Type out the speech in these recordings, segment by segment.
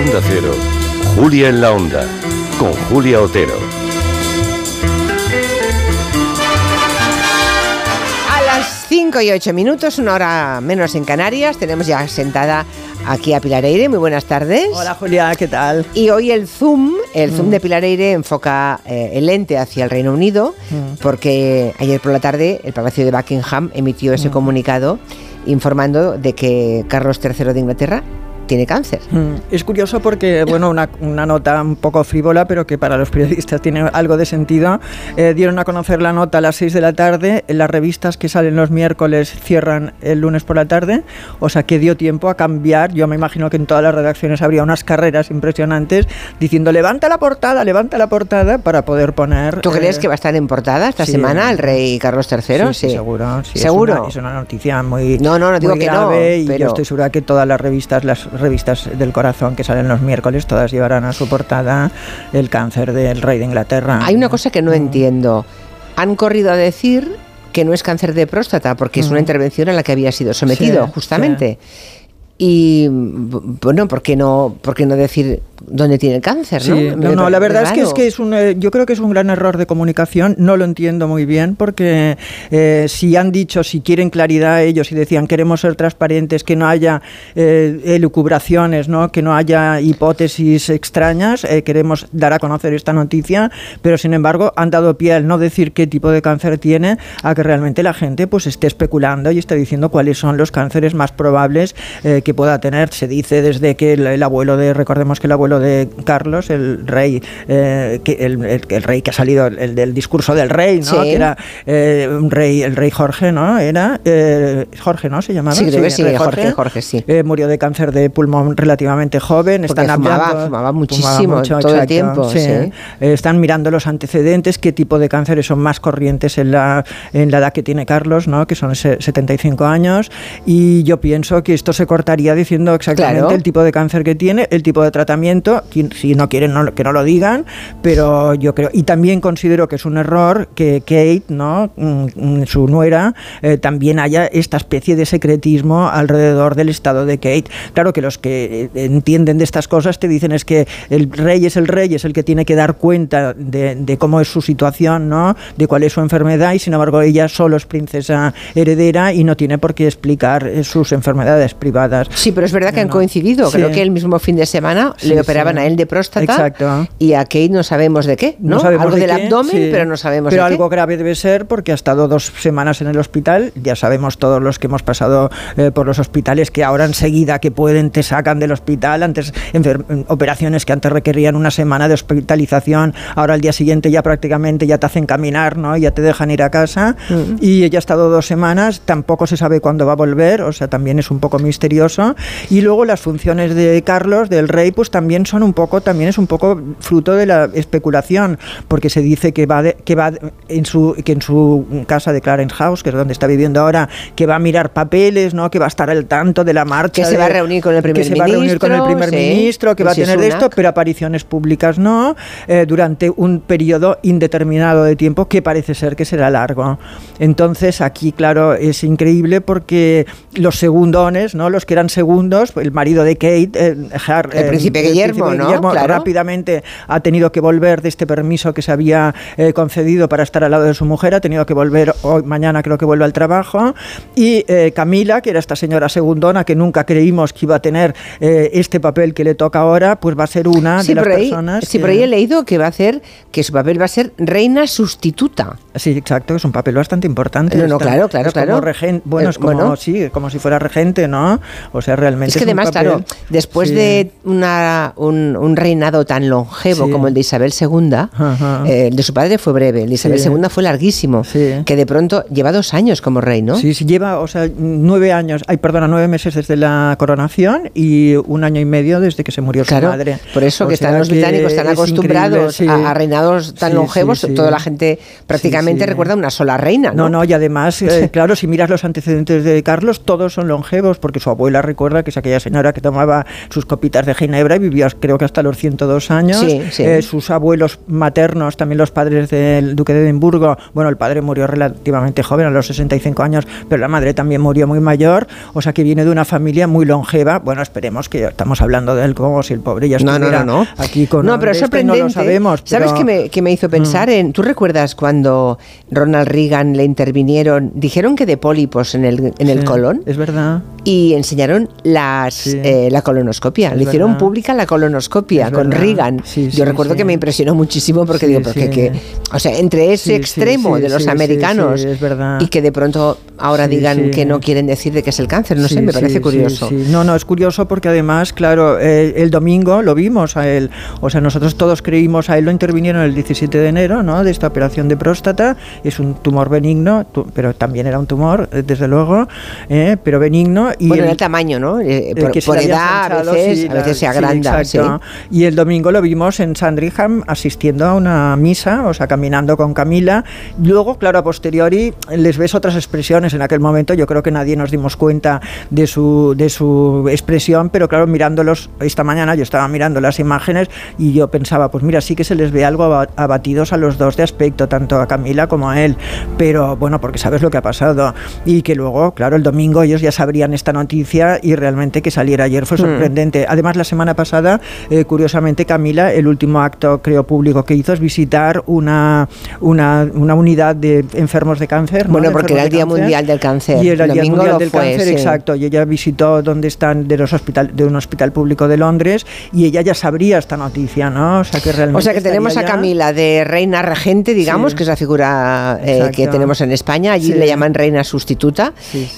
Onda Cero, Julia en la Onda, con Julia Otero. A las 5 y 8 minutos, una hora menos en Canarias, tenemos ya sentada aquí a Pilar Eire. Muy buenas tardes. Hola Julia, ¿qué tal? Y hoy el Zoom, el Zoom de Pilar Eire enfoca eh, el lente hacia el Reino Unido, porque ayer por la tarde el Palacio de Buckingham emitió ese comunicado informando de que Carlos III de Inglaterra tiene cáncer. Mm, Es curioso porque, bueno, una, una nota un poco frívola, pero que para los periodistas tiene algo de sentido. Eh, dieron a conocer la nota a las 6 de la tarde. Las revistas que salen los miércoles cierran el lunes por la tarde. O sea que dio tiempo a cambiar. Yo me imagino que en todas las redacciones habría unas carreras impresionantes diciendo levanta la portada, levanta la portada para poder poner. ¿Tú crees eh, que va a estar en portada esta sí. semana el rey Carlos III? Sí, sí, seguro. sí, es ¿Seguro? una- Es una, noticia muy, No, no, no digo que no, grave y pero- yo estoy segura que todas las revistas, las revistas del corazón que salen los miércoles, todas llevarán a su portada el cáncer del rey de Inglaterra. Hay una cosa que no Mm. entiendo. Han corrido a decir que no es cáncer de próstata porque es una intervención a la que había sido sometido, Mm. Sí, justamente. Y bueno, ¿por qué no, por qué no decir dónde tiene el cáncer? Sí, ¿no? no, no, la verdad es que, es que es un, eh, yo creo que es un gran error de comunicación, no lo entiendo muy bien, porque eh, si han dicho, si quieren claridad ellos y decían queremos ser transparentes, que no haya eh, elucubraciones, ¿no? que no haya hipótesis extrañas, eh, queremos dar a conocer esta noticia, pero sin embargo han dado pie al no decir qué tipo de cáncer tiene, a que realmente la gente pues esté especulando y esté diciendo cuáles son los cánceres más probables eh, que pueda tener. Se dice desde que el, el abuelo de, recordemos que el abuelo de Carlos, el rey, eh, que el, el- el rey que ha salido, el, el del discurso del rey, ¿no? Sí. que era eh, un rey, el rey Jorge, ¿no? Era eh, Jorge, ¿no? Se llamaba. Sí, creo sí, rey Jorge, Jorge, sí. Eh, murió de cáncer de pulmón relativamente joven. Porque Están fumaba- hablando- fumaba muchísimo todo el tiempo, sí. Eh, están mirando los antecedentes, qué tipo de cánceres son más corrientes en la, en la edad que tiene Carlos, ¿no? que son se- 75 años, y yo pienso que esto se cortaría diciendo exactamente Claro. el tipo de cáncer que tiene, el tipo de tratamiento, quien- si no quieren no- que no lo digan, pero yo creo, y también considero que es un error que Kate, ¿no? Mm, mm, su nuera, eh, también haya esta especie de secretismo alrededor del estado de Kate. Claro que los que eh, entienden de estas cosas te dicen es que el rey es el rey, es el que tiene que dar cuenta de, de cómo es su situación, ¿no? de cuál es su enfermedad, y sin embargo ella solo es princesa heredera y no tiene por qué explicar eh, sus enfermedades privadas. Sí, pero es verdad que han No. coincidido. Sí. Creo que el mismo fin de semana Sí, le operaban sí. a él de próstata Exacto. y a Kate no sabemos de qué, ¿no? Algo de del qué, abdomen, sí. pero no sabemos Pero de algo qué. grave debe ser porque ha estado dos semanas en el hospital. Ya sabemos todos los que hemos pasado eh, por los hospitales que ahora enseguida que pueden te sacan del hospital. Antes operaciones que antes requerían una semana de hospitalización, ahora al día siguiente ya prácticamente ya te hacen caminar, ¿no? Ya te dejan ir a casa. Mm. Y ella ha estado dos semanas. Tampoco se sabe cuándo va a volver. O sea, también es un poco misterioso. Y luego las funciones de Carlos, del rey, pues también son un poco, también es un poco fruto de la especulación, porque se dice que va, de- que va en su, que en su casa de Clarence House, que es donde está viviendo ahora, que va a mirar papeles, ¿no? Que va a estar al tanto de la marcha. Que se de- va a reunir con el primer que se va a reunir con el ministro, primer sí. ministro, que va a tener de esto, pero apariciones públicas no, eh, durante un periodo indeterminado de tiempo que parece ser que será largo. Entonces aquí, claro, es increíble porque los segundones, ¿no? los que eran segundos, el marido de Kate, eh, Har- El eh, príncipe Guillermo, ¿no? Guillermo Claro. rápidamente ha tenido que volver de este permiso que se había eh, concedido para estar al lado de su mujer, ha tenido que volver hoy, mañana creo que vuelve al trabajo, y eh, Camila, que era esta señora segundona que nunca creímos que iba a tener eh, este papel que le toca ahora, pues va a ser una Sí, de las ahí, personas. sí, que- por ahí he leído que va a hacer, que su papel va a ser reina sustituta. Sí, exacto, es un papel bastante importante. No, no, Está- claro, claro, es como claro. bueno, Eh, es como, bueno. sí, como si fuera regente, ¿no? O sea, realmente Es que un además, papel- claro, después sí. de una, un, un reinado tan longevo Sí. como el de Isabel II, Ajá. eh, el de su padre fue breve, el de Isabel Sí. II fue larguísimo, Sí. que de pronto lleva dos años como rey, ¿no? Sí, sí, lleva, o sea, nueve años, ay, perdona, nueve meses desde la coronación y un año y medio desde que se murió Claro, su madre. por eso O que están los británicos tan acostumbrados a, a reinados tan longevos, toda la gente prácticamente recuerda una sola reina, ¿no? No, no, y además, eh, claro, si miras los antecedentes de Carlos, todos son longevos, porque su abuela recuerda que es aquella señora que tomaba sus copitas de ginebra y vivía vivió creo que hasta los 102 años. Eh, sus abuelos maternos, también los padres del duque de Edimburgo, bueno, el padre murió relativamente joven, a los 65 años, pero la madre también murió muy mayor, o sea que viene de una familia muy longeva. Bueno, esperemos que estamos hablando de él como si el pobre ya estuviera no, no, aquí con No, pero sorprendente. No lo sabemos. ¿Sabes qué me, me, hizo pensar mm. en... ¿Tú recuerdas cuando Ronald Reagan le intervinieron? Dijeron que de pólipos en el, en el colon. Es verdad. Y enseñaron las, eh, la colonoscopia. Le hicieron pública la colonoscopia con Reagan. Yo recuerdo que me impresionó muchísimo porque digo, porque que, o sea, entre ese extremo de los americanos y que de pronto ahora digan que no quieren decir de que es el cáncer, no sé, me parece curioso. No, no, es curioso porque además, claro, eh, el domingo lo vimos a él, o sea, nosotros todos creímos a él, lo intervinieron el 17 de enero, ¿no? De esta operación de próstata, es un tumor benigno, pero también era un tumor, eh, desde luego, pero benigno. Y bueno, el, el tamaño, ¿no? por edad, a veces, a veces se agranda. Y el domingo lo vimos en Sandringham asistiendo a una misa, o sea, caminando con Camila. Luego, claro, a posteriori les ves otras expresiones. En aquel momento yo creo que nadie nos dimos cuenta de su, de su expresión, pero claro, mirándolos, esta mañana yo estaba mirando las imágenes y yo pensaba, pues mira, sí que se les ve algo abatidos a los dos de aspecto, tanto a Camila como a él. Pero bueno, porque sabes lo que ha pasado. Y que luego, claro, el domingo ellos ya sabrían esta noticia y realmente que saliera ayer fue hmm. sorprendente. Además, la semana pasada, eh, curiosamente, Camila, el último acto, creo, público que hizo es visitar una, una, una unidad de enfermos de cáncer. Bueno, porque era el Día Mundial del Cáncer. Y era el Día Mundial del Cáncer, exacto. Y ella visitó donde están de, los hospital, de un hospital público de Londres y ella ya sabría esta noticia, ¿no? O sea que realmente. O sea que tenemos a Camila de reina regente, digamos, que es la figura eh, que tenemos en España. Allí le llaman reina sustituta.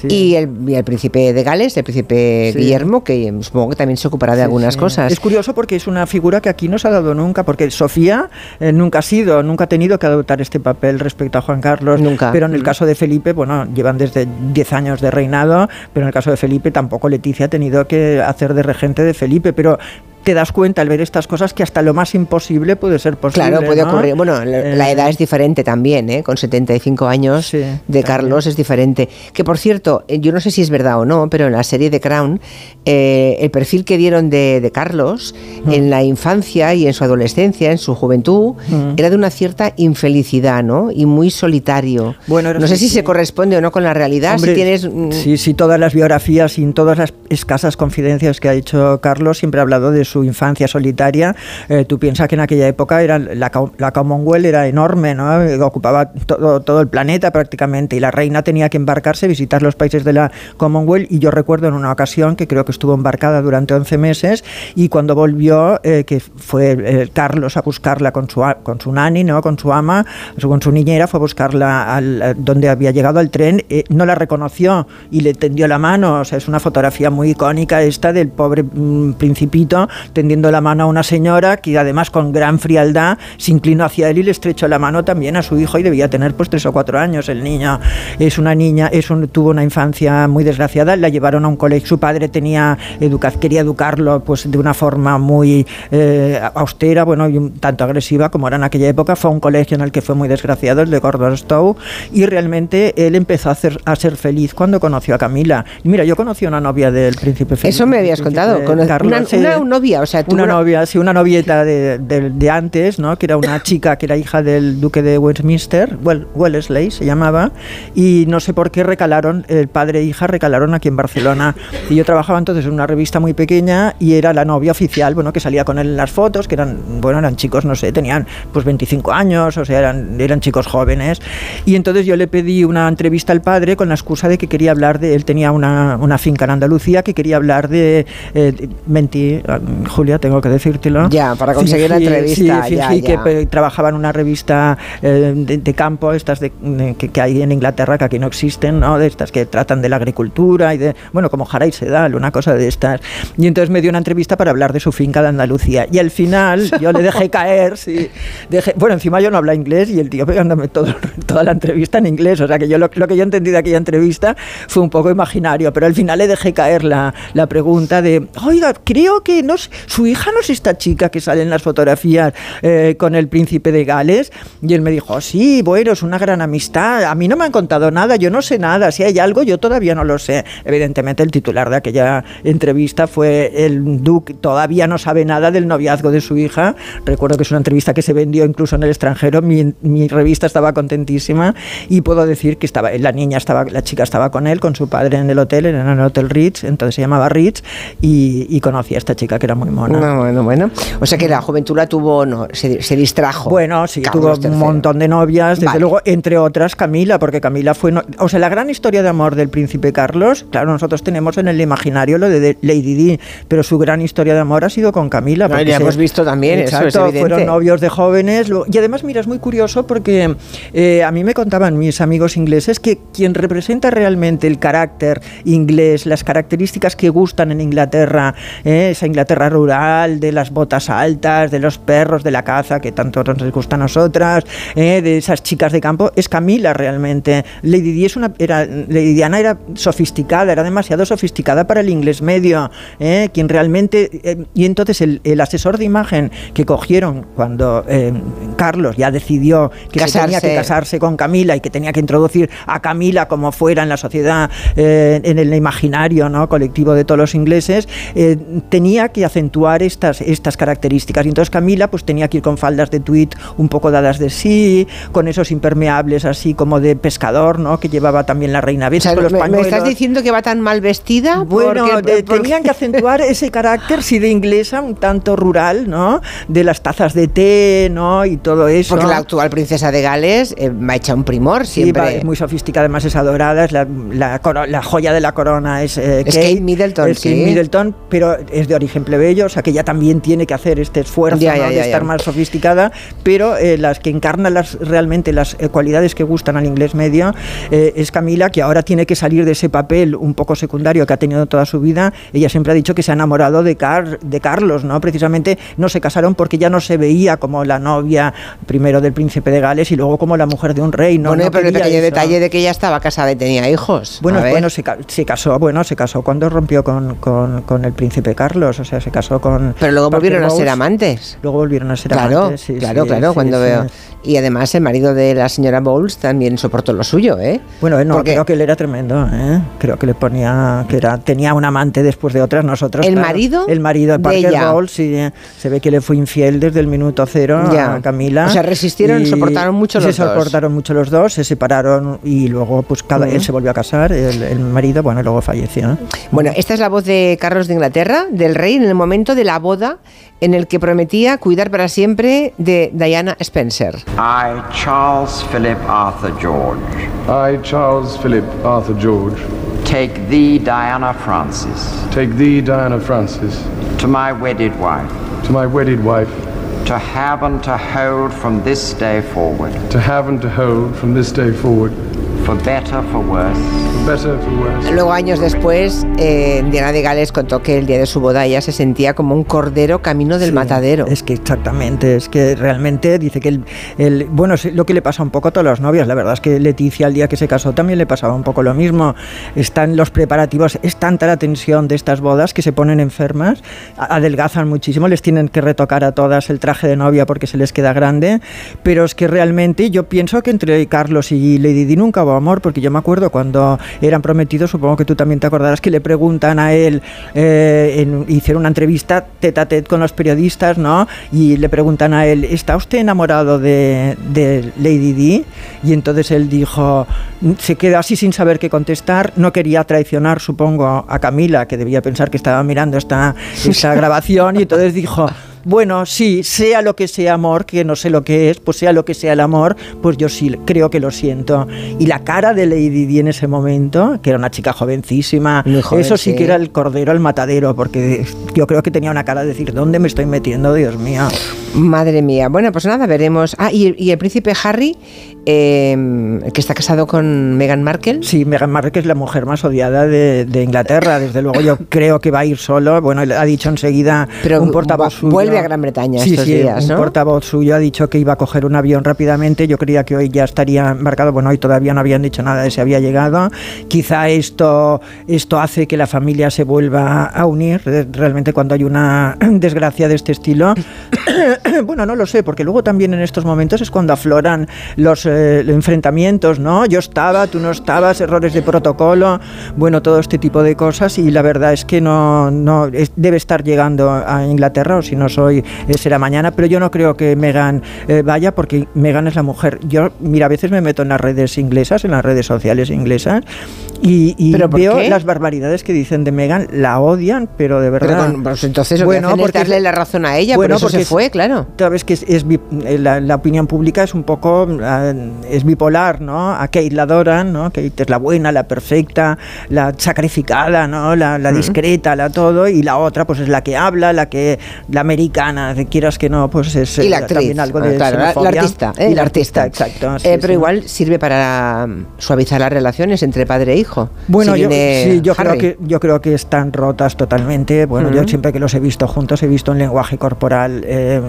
Y el, y, el, príncipe de Gales, el príncipe Guillermo, que supongo que también se ocupará de algunas cosas. Es curioso porque es una figura que aquí no se ha dado nunca, porque Sofía eh, nunca ha sido, nunca ha tenido que adoptar este papel respecto a Juan Carlos. Nunca. Pero en el caso de Felipe, bueno, llevan desde 10 años de reinado, pero en el caso de Felipe tampoco Leticia ha tenido que hacer de regente de Felipe, pero te das cuenta al ver estas cosas que hasta lo más imposible puede ser posible. Claro, puede ocurrir. Bueno, la edad es diferente también, ¿eh? con 75 años de Carlos es diferente. Que por cierto, eh, yo no sé si es verdad o no, pero en la serie de Crown, eh, el perfil que dieron de, Carlos mm. en la infancia y en su adolescencia, en su juventud, mm. era de una cierta infelicidad, ¿no? Y muy solitario. Bueno, no sé si se corresponde o no con la realidad. si tienes... Mm, sí, sí, todas las biografías y todas las escasas confidencias que ha hecho Carlos siempre ha hablado de su infancia solitaria, eh, tú piensas que en aquella época era la, la Commonwealth era enorme, ¿no? ocupaba todo, todo, el planeta prácticamente y la reina tenía que embarcarse, visitar los países de la Commonwealth y yo recuerdo en una ocasión que creo que estuvo embarcada durante 11 meses y cuando volvió, eh, que fue eh, Carlos a buscarla con su, con su nani, ¿no? con su ama, con su niñera, fue a buscarla al, donde había llegado al tren, no la reconoció y le tendió la mano, o sea, es una fotografía muy icónica esta del pobre mm, principito tendiendo la mano a una señora que además con gran frialdad se inclinó hacia él y le estrechó la mano también a su hijo y debía tener pues tres o cuatro años el niño. Es una niña, es tuvo una infancia muy desgraciada, la llevaron a un colegio, su padre tenía quería educarlo pues de una forma muy eh, austera, bueno, y un tanto agresiva como era en aquella época, fue un colegio en el que fue muy desgraciado, el de Gordon Stowe, y realmente él empezó a, hacer, a ser feliz cuando conoció a Camila. mira, yo conocí a una novia del príncipe Felipe. Eso me habías contado, con una, una, novia o sea, una novia, sí, una novieta de, de, antes, ¿no? Que era una chica que era hija del duque de Westminster, well, Wellesley se llamaba, y no sé por qué recalaron, el padre e hija recalaron aquí en Barcelona. Y yo trabajaba entonces en una revista muy pequeña y era la novia oficial, bueno, que salía con él en las fotos, que eran, bueno, eran chicos, no sé, tenían pues 25 años, o sea, eran, eran chicos jóvenes. Y entonces yo le pedí una entrevista al padre con la excusa de que quería hablar de, él tenía una, una finca en Andalucía, que quería hablar de, eh, mentí, Julia, tengo que decírtelo. Ya, para conseguir la entrevista. Sí, sí, que trabajaba en una revista eh, de, campo, estas de, que, hay en Inglaterra que aquí no existen, ¿no? De estas que tratan de la agricultura y de, bueno, como Jara Sedal, una cosa de estas. Y entonces me dio una entrevista para hablar de su finca de Andalucía. Y al final yo le dejé caer, sí. Dejé, bueno, encima yo no hablo inglés y el tío pegándome todo, toda la entrevista en inglés. O sea que yo lo, lo, que yo entendí de aquella entrevista fue un poco imaginario, pero al final le dejé caer la, la pregunta de, oiga, creo que no sé su hija no es esta chica que sale en las fotografías eh, con el príncipe de Gales. Y él me dijo, sí, bueno, es una gran amistad. A mí no me han contado nada, yo no sé nada. Si hay algo, yo todavía no lo sé. Evidentemente, el titular de aquella entrevista fue el Duque, todavía no sabe nada del noviazgo de su hija. Recuerdo que es una entrevista que se vendió incluso en el extranjero. Mi, revista estaba contentísima y puedo decir que estaba, la niña estaba, la chica estaba con él, con su padre en el hotel, en el Hotel Ritz, entonces se llamaba Ritz, y, y a esta chica que era muy mona. No, bueno, bueno. O sea que la juventud la tuvo, no, se, se distrajo. Bueno, sí, Carlos tuvo un III. montón de novias, desde Vale. luego, entre otras Camila, porque Camila fue... no- o sea, la gran historia de amor del príncipe Carlos, claro, nosotros tenemos en el imaginario lo de, Lady Di, pero su gran historia de amor ha sido con Camila. No, porque la hemos visto también, eso es Exacto, fueron novios de jóvenes. lo- Y además, mira, es muy curioso porque eh, a mí me contaban mis amigos ingleses que quien representa realmente el carácter inglés, las características que gustan en Inglaterra, eh, esa Inglaterra rural, de las botas altas, de los perros, de la caza, que tanto nos gusta a nosotras, eh, de esas chicas de campo, es Camila realmente. Lady Di es una, era, Lady Diana era sofisticada, era demasiado sofisticada para el inglés medio, eh, quien realmente... eh, y entonces el, el asesor de imagen que cogieron cuando Carlos ya decidió que se tenía Casarse. que casarse con Camila y que tenía que introducir a Camila como fuera en la sociedad, en el imaginario ¿no? colectivo de todos los ingleses, tenía que acentuar estas, estas características. Y entonces Camila pues tenía que ir con faldas de tweed un poco dadas de sí, con esos impermeables así como de pescador, ¿no? que llevaba también la reina O Besa sea, con los me, me estás pañuelos. diciendo que va tan mal vestida? Bueno, porque, de- porque- tenían que acentuar ese carácter, sí, de inglesa, un tanto rural, ¿no? De las tazas de té, ¿no? Y todo eso. Porque la actual princesa de Gales eh, va hecha un primor Sí, siempre. va- es muy sofisticada, además es adorada, es la, la, coro- la joya de la corona, es, eh, Es Kate Middleton, es Kate sí. Middleton, pero es de origen plebeyo, o sea que ella también tiene que hacer este esfuerzo Ya, ¿no? ya, de ya, estar ya. más sofisticada, pero eh, las que encarnan las, realmente las eh, cualidades que gustan al inglés medio eh, es Camila, que ahora tiene que salir de ese papel un poco secundario que ha tenido toda su vida. Ella siempre ha dicho que se ha enamorado de, Car- de Carlos, ¿no? Precisamente no se casaron porque ya no se veía como la novia primero del príncipe de Gales y luego como la mujer de un rey, ¿no? bueno, No pero el pequeño eso. detalle de que ella estaba casada y tenía hijos. Bueno, bueno se, se casó, bueno, se casó cuando rompió con, con- con el príncipe Carlos, o sea, se casó con... Pero luego Parker volvieron a ser amantes. Luego volvieron a ser Claro, amantes, sí, claro, sí, claro, sí, cuando veo. Y además el marido de la señora Bowles también soportó lo suyo, ¿eh? Bueno, eh, no, Porque creo que él era tremendo, ¿eh? Creo que le ponía, que era, tenía un amante después de otras, nosotros. ¿El claro, marido El marido de Parker ella? Bowles, eh, se ve que le fue infiel desde el minuto cero Ya. a Camila. O sea, resistieron, soportaron mucho se los dos. soportaron mucho los dos, se separaron y luego, pues, cada, Ujú. él se volvió a casar, el, el marido, bueno, luego falleció. Bueno, esta es la voz de Carlos de Inglaterra, del rey, en el momento de la boda en el que prometía cuidar para siempre de Diana Spencer. I, Charles Philip Arthur George, I, Charles Philip Arthur George, take thee, Diana Francis, take thee, Diana Francis, to my wedded wife, to my wedded wife, to have and to hold from this day forward, to have and to hold from this day forward, for better, for worse, for better, for worse. Luego, años después, eh, Diana de Gales contó que el día de su boda ella se sentía como un cordero camino del Sí, matadero. Es que exactamente, es que realmente dice que el, el- bueno, es lo que le pasa un poco a todas las novias, la verdad es que Leticia el día que se casó también le pasaba un poco lo mismo. Están los preparativos, es tanta la tensión de estas bodas que se ponen enfermas, adelgazan muchísimo, les tienen que retocar a todas el traje de novia porque se les queda grande, pero es que realmente yo pienso que entre Carlos y Lady Di nunca amor, porque yo me acuerdo cuando eran prometidos, supongo que tú también te acordarás que le preguntan a él, eh, en- hicieron una entrevista tete a tete con los periodistas, ¿no? Y le preguntan a él, ¿está usted enamorado de, de Lady Di? Y entonces él dijo, se quedó así sin saber qué contestar, no quería traicionar, supongo, a Camila, que debía pensar que estaba mirando esta, esta grabación, y entonces dijo, bueno, sí, sea lo que sea amor, que no sé lo que es, pues sea lo que sea el amor, pues yo sí creo que lo siento. Y la cara de Lady Di en ese momento, que era una chica jovencísima, joven, eso sí, sí. que era el cordero al matadero, porque yo creo que tenía una cara de decir, ¿dónde me estoy metiendo, Dios mío? Madre mía. Bueno, pues nada, veremos. Ah, y, y el príncipe Harry, eh, que está casado con Meghan Markle. Sí, Meghan Markle es la mujer más odiada de, de Inglaterra, desde luego yo creo que va a ir solo, bueno, ha dicho enseguida Pero un portavoz suyo. Vuelve a Gran Bretaña sí, estos sí, días, un ¿no? portavoz suyo ha dicho que iba a coger un avión rápidamente. Yo creía que hoy ya estaría embarcado. Bueno, hoy todavía no habían dicho nada de si había llegado. Quizá esto, esto hace que la familia se vuelva a unir. eh, Realmente cuando hay una desgracia de este estilo. bueno, no lo sé, porque luego también en estos momentos es cuando afloran los eh, enfrentamientos, ¿no? Yo estaba, tú no estabas, errores de protocolo, bueno, todo este tipo de cosas y la verdad es que no, no es- debe estar llegando a Inglaterra o si no soy eh, será mañana, pero yo no creo que Meghan eh, vaya porque Meghan es la mujer. Yo, mira, a veces me meto en las redes inglesas, en las redes sociales inglesas y, y ¿Pero veo qué? las barbaridades que dicen de Meghan, la odian, pero de Pero verdad. con- pues entonces Bueno, que es darle la razón a ella, Bueno, por eso porque se fue, claro. Sabes que es, eh, la, la opinión pública es un poco ah, es bipolar, ¿no? A Kate la adoran, ¿no? Kate es la buena, la perfecta, la sacrificada, ¿no? La, la discreta, la todo, y la otra pues es la que habla, la que la americana, de quieras que no, pues es Y la eh, actriz, también algo de ah, claro, la, artista, ¿eh? y la artista, exacto. sí, Eh, pero sí. igual sirve para mm, suavizar las relaciones entre padre e hijo. Bueno, Si yo, sí, yo creo que yo creo que están rotas totalmente. Bueno, yo Ujú. siempre que los he visto juntos he visto un lenguaje corporal eh,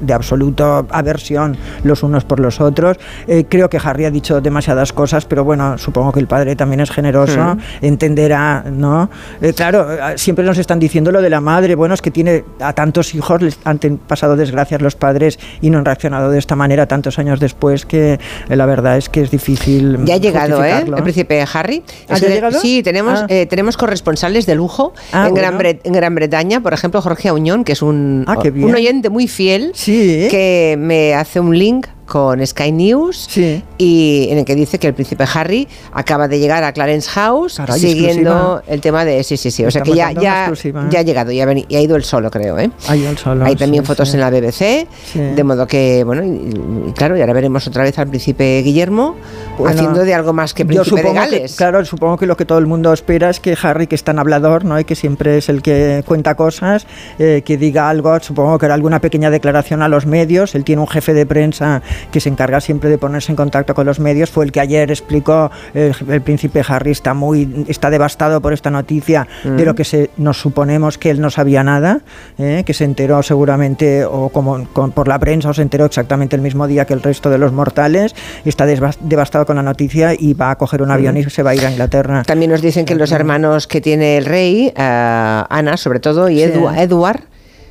de absoluto aversión los unos por los otros. Eh, creo que Harry ha dicho demasiadas cosas, pero bueno, supongo que el padre también es generoso, Ujú. entenderá, ¿no? Eh, claro, eh, siempre nos están diciendo lo de la madre. Bueno, es que tiene a tantos hijos, les han pasado desgracias los padres y no han reaccionado de esta manera tantos años después que eh, la verdad es que es difícil. Ya ha llegado, ¿eh? El príncipe Harry. Sí, tenemos, Ah. eh, tenemos corresponsales de lujo Ah, en, Gran bueno. Bre- en Gran Bretaña. Por ejemplo, Jorge Auñón, que es un, Ah, un oyente muy fiel, Sí. que me hace un link con Sky News Sí. y en el que dice que el príncipe Harry acaba de llegar a Clarence House Caray, siguiendo exclusiva. el tema de sí sí sí o sea que ya ya, ¿eh? ya ha llegado ya ha, ha ido el solo creo ¿eh? Ay, el solo, hay también sí, fotos sí. en la BBC de modo que bueno y, y claro y ahora veremos otra vez al príncipe Guillermo Bueno, haciendo de algo más que Yo príncipe de supongo que, claro, supongo que lo que todo el mundo espera es que Harry, que es tan hablador, ¿no? Y que siempre es el que cuenta cosas, eh, que diga algo, supongo que hará alguna pequeña declaración a los medios. Él tiene un jefe de prensa que se encarga siempre de ponerse en contacto con los medios. Fue el que ayer explicó, eh, el príncipe Harry está muy, está devastado por esta noticia, Mm. de lo que se, nos suponemos que él no sabía nada, eh, que se enteró seguramente o como con- por la prensa o se enteró exactamente el mismo día que el resto de los mortales. Está devastado con la noticia y va a coger un avión y se va a ir a Inglaterra. también nos dicen que los hermanos que tiene el rey eh, Ana sobre todo y Sí. Edu- Edward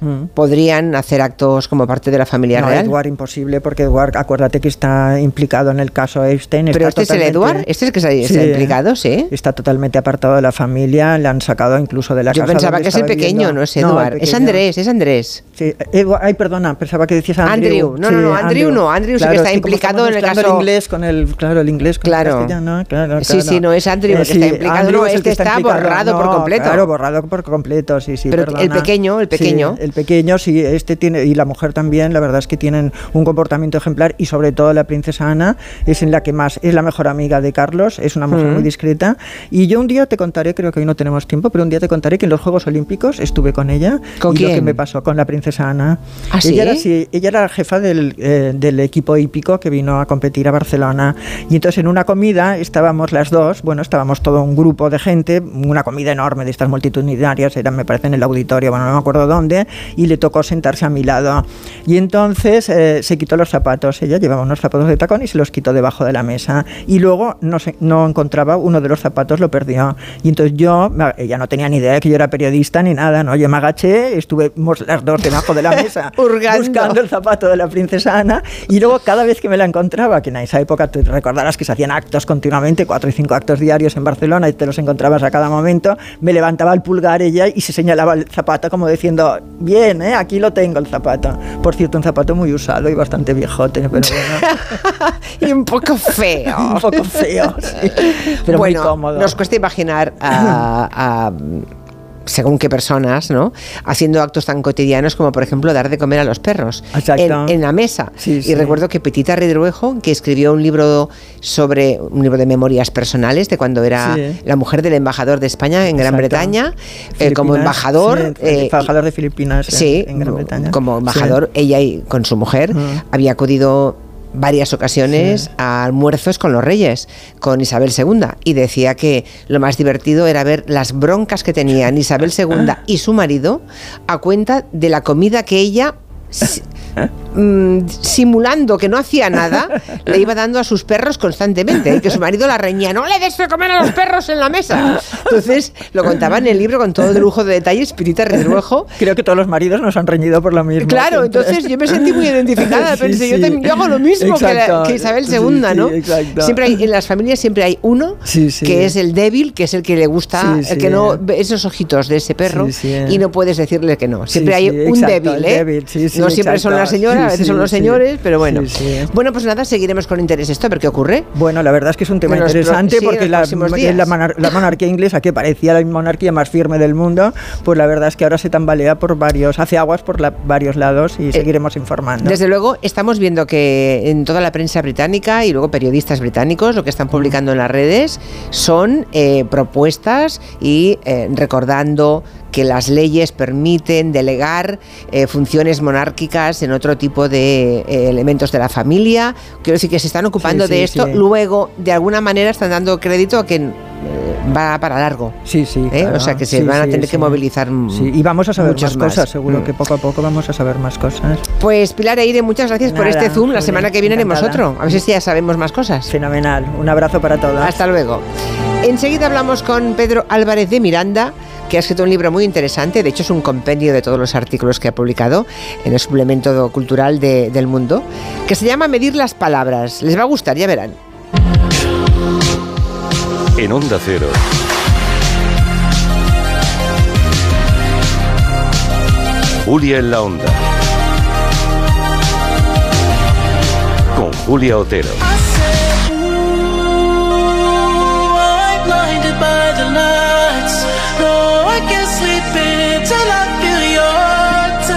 Mm. podrían hacer actos como parte de la familia No, real Edward imposible porque Edward, acuérdate que está implicado en el caso Epstein. pero está este es el Edward este es el que ha Sí. implicado sí Está totalmente apartado de la familia, le han sacado incluso de la Yo casa. pensaba donde que es el pequeño, viviendo. no es Edward. es pequeño. Andrés, es Andrés. Sí, Edward, ay, perdona, pensaba que decías Andrew. Andrew. No, no, no, Andrew no, Andrew sí que está es implicado en el caso- el inglés con el, claro, el inglés con Claro. el castellano, claro, Sí, claro. sí, no, es Andrew el que está implicado, Andrew no, es este que está está borrado por no, completo. Claro, borrado por completo, sí, sí, Pero el pequeño, el Sí, pequeño. El pequeño, sí, este tiene, y la mujer también, la verdad es que tienen un comportamiento ejemplar y sobre todo la princesa Ana es en la que más, es la mejor amiga de Carlos, es una mujer Mm. muy discreta. Y yo un día te contaré, creo que hoy no tenemos tiempo, pero un día te contaré que en los Juegos Olímpicos estuve con ella. ¿Con y lo que quién? me pasó con la princesa Ana. ¿Ah, ella, era, sí, ella era la jefa del, eh, del equipo hípico que vino a competir a Barcelona. Y entonces en una comida estábamos las dos, bueno, estábamos todo un grupo de gente, una comida enorme de estas multitudinarias, eran, me parece, en el auditorio, bueno, no me acuerdo dónde, y le tocó sentarse a mi lado. Y entonces eh, se quitó los zapatos, ella llevaba unos zapatos de tacón y se los quitó debajo de la mesa. Y luego no, se, no encontraba uno de los zapatos, lo perdió. Y entonces yo, ella no tenía ni idea de que yo era periodista ni nada, ¿no? Yo me agaché, estuvimos las dos debajo de la mesa buscando el zapato de la princesa Ana y luego cada vez que me la encontraba, que en esa época te recordarás que se hacían actos continuamente, cuatro y cinco actos diarios en Barcelona y te los encontrabas a cada momento, me levantaba el pulgar ella y se señalaba el zapato como diciendo, bien, ¿eh? aquí lo tengo el zapato. Por cierto, un zapato muy usado y bastante viejote, pero bueno, y un poco feo. un poco feo, sí, pero bueno, muy cómodo. nos cuesta imaginar a, a, según qué personas, ¿no? Haciendo actos tan cotidianos como, por ejemplo, dar de comer a los perros en, en la mesa. Sí, y recuerdo que Petita Redruejo, que escribió un libro sobre un libro de memorias personales de cuando era Sí. la mujer del embajador de España en Gran. Bretaña, eh, como embajador. eh, embajador de Filipinas en- Gran Bretaña. como embajador, ella y con su mujer había acudido varias ocasiones a almuerzos con los reyes, con Isabel II, y decía que lo más divertido era ver las broncas que tenían Isabel II y su marido a cuenta de la comida que ella si- mm, simulando que no hacía nada, le iba dando a sus perros constantemente y que su marido la reñía, no le des de comer a los perros en la mesa. Entonces lo contaba en el libro con todo el lujo de detalles, Pirita Redruejo. Creo que todos los maridos nos han reñido por lo mismo. Claro, siempre. entonces yo me sentí muy identificada, Sí, pensé, yo, sí. también- yo hago lo mismo que, la- que Isabel II, sí, ¿no? exacto. Siempre hay, en las familias siempre hay uno que es el débil, que es el que le gusta, el que no esos ojitos de ese perro y no puedes decirle que no. Siempre hay un exacto, débil, ¿eh? débil, no siempre son las señoras, a veces son los señores, pero bueno. Bueno, pues nada, seguiremos con interés esto, a ver qué ocurre. Bueno, la verdad es que es un tema los interesante sí, porque la, la monar- la monarquía inglesa, que parecía la monarquía más firme del mundo, pues la verdad es que ahora se tambalea por varios, hace aguas por la- varios lados y seguiremos informando. Eh, Desde luego, estamos viendo que en toda la prensa británica y luego periodistas británicos lo que están publicando en las redes son eh, propuestas y eh, recordando que las leyes permiten delegar eh, funciones monárquicas en otro tipo de eh, elementos de la familia. Quiero decir que se están ocupando Sí, de sí, esto. sí. Luego, de alguna manera, están dando crédito a que eh, va para largo. Sí, sí. ¿eh? claro. O sea que se Sí, van a tener sí. que movilizar Sí, y vamos a saber muchos más más. cosas, seguro Mm. que poco a poco vamos a saber más cosas. Pues Pilar Eire, muchas gracias por este Zoom. La semana que viene haremos otro. A ver si ya sabemos más cosas. Fenomenal. Un abrazo para todos. Hasta luego. Enseguida hablamos con Pedro Álvarez de Miranda, que ha escrito un libro muy interesante. De hecho, es un compendio de todos los artículos que ha publicado en el suplemento cultural de- del mundo, que se llama Medir las palabras. Les va a gustar, ya verán. En Onda Cero. Julia en la Onda. Con Julia Otero.